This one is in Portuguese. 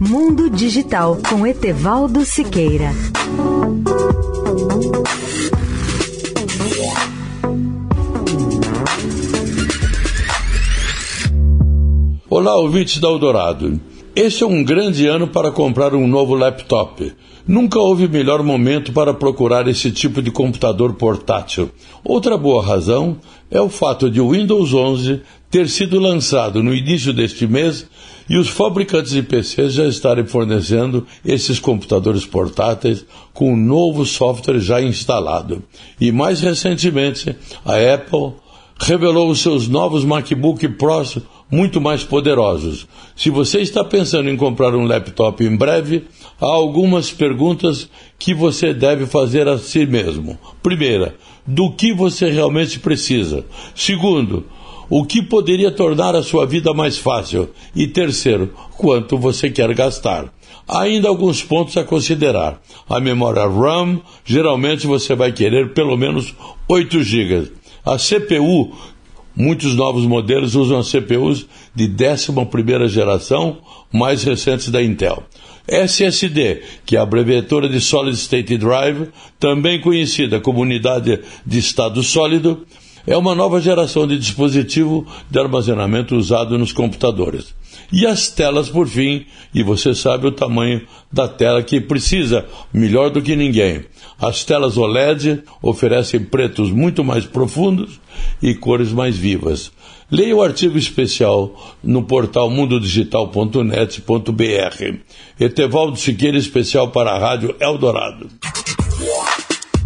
Mundo Digital com Etevaldo Siqueira. Olá, ouvintes da Eldorado. Este é um grande ano para comprar um novo laptop. Nunca houve melhor momento para procurar esse tipo de computador portátil. Outra boa razão é o fato de o Windows 11 ter sido lançado no início deste mês e os fabricantes de PCs já estarem fornecendo esses computadores portáteis com um novo software já instalado. E mais recentemente, a Apple revelou os seus novos MacBook Pros muito mais poderosos. Se você está pensando em comprar um laptop em breve, há algumas perguntas que você deve fazer a si mesmo. Primeira, do que você realmente precisa? Segundo, o que poderia tornar a sua vida mais fácil? E terceiro, quanto você quer gastar? Ainda alguns pontos a considerar. A memória RAM, geralmente você vai querer pelo menos 8 GB. A CPU, Muitos novos modelos usam CPUs de 11 geração, mais recentes da Intel. SSD, que é a abreviatura de Solid State Drive, também conhecida como unidade de estado sólido, é uma nova geração de dispositivo de armazenamento usado nos computadores. E as telas, por fim, e você sabe o tamanho da tela que precisa, melhor do que ninguém. As telas OLED oferecem pretos muito mais profundos e cores mais vivas. Leia o artigo especial no portal mundodigital.net.br. Etevaldo Siqueira, especial para a Rádio Eldorado.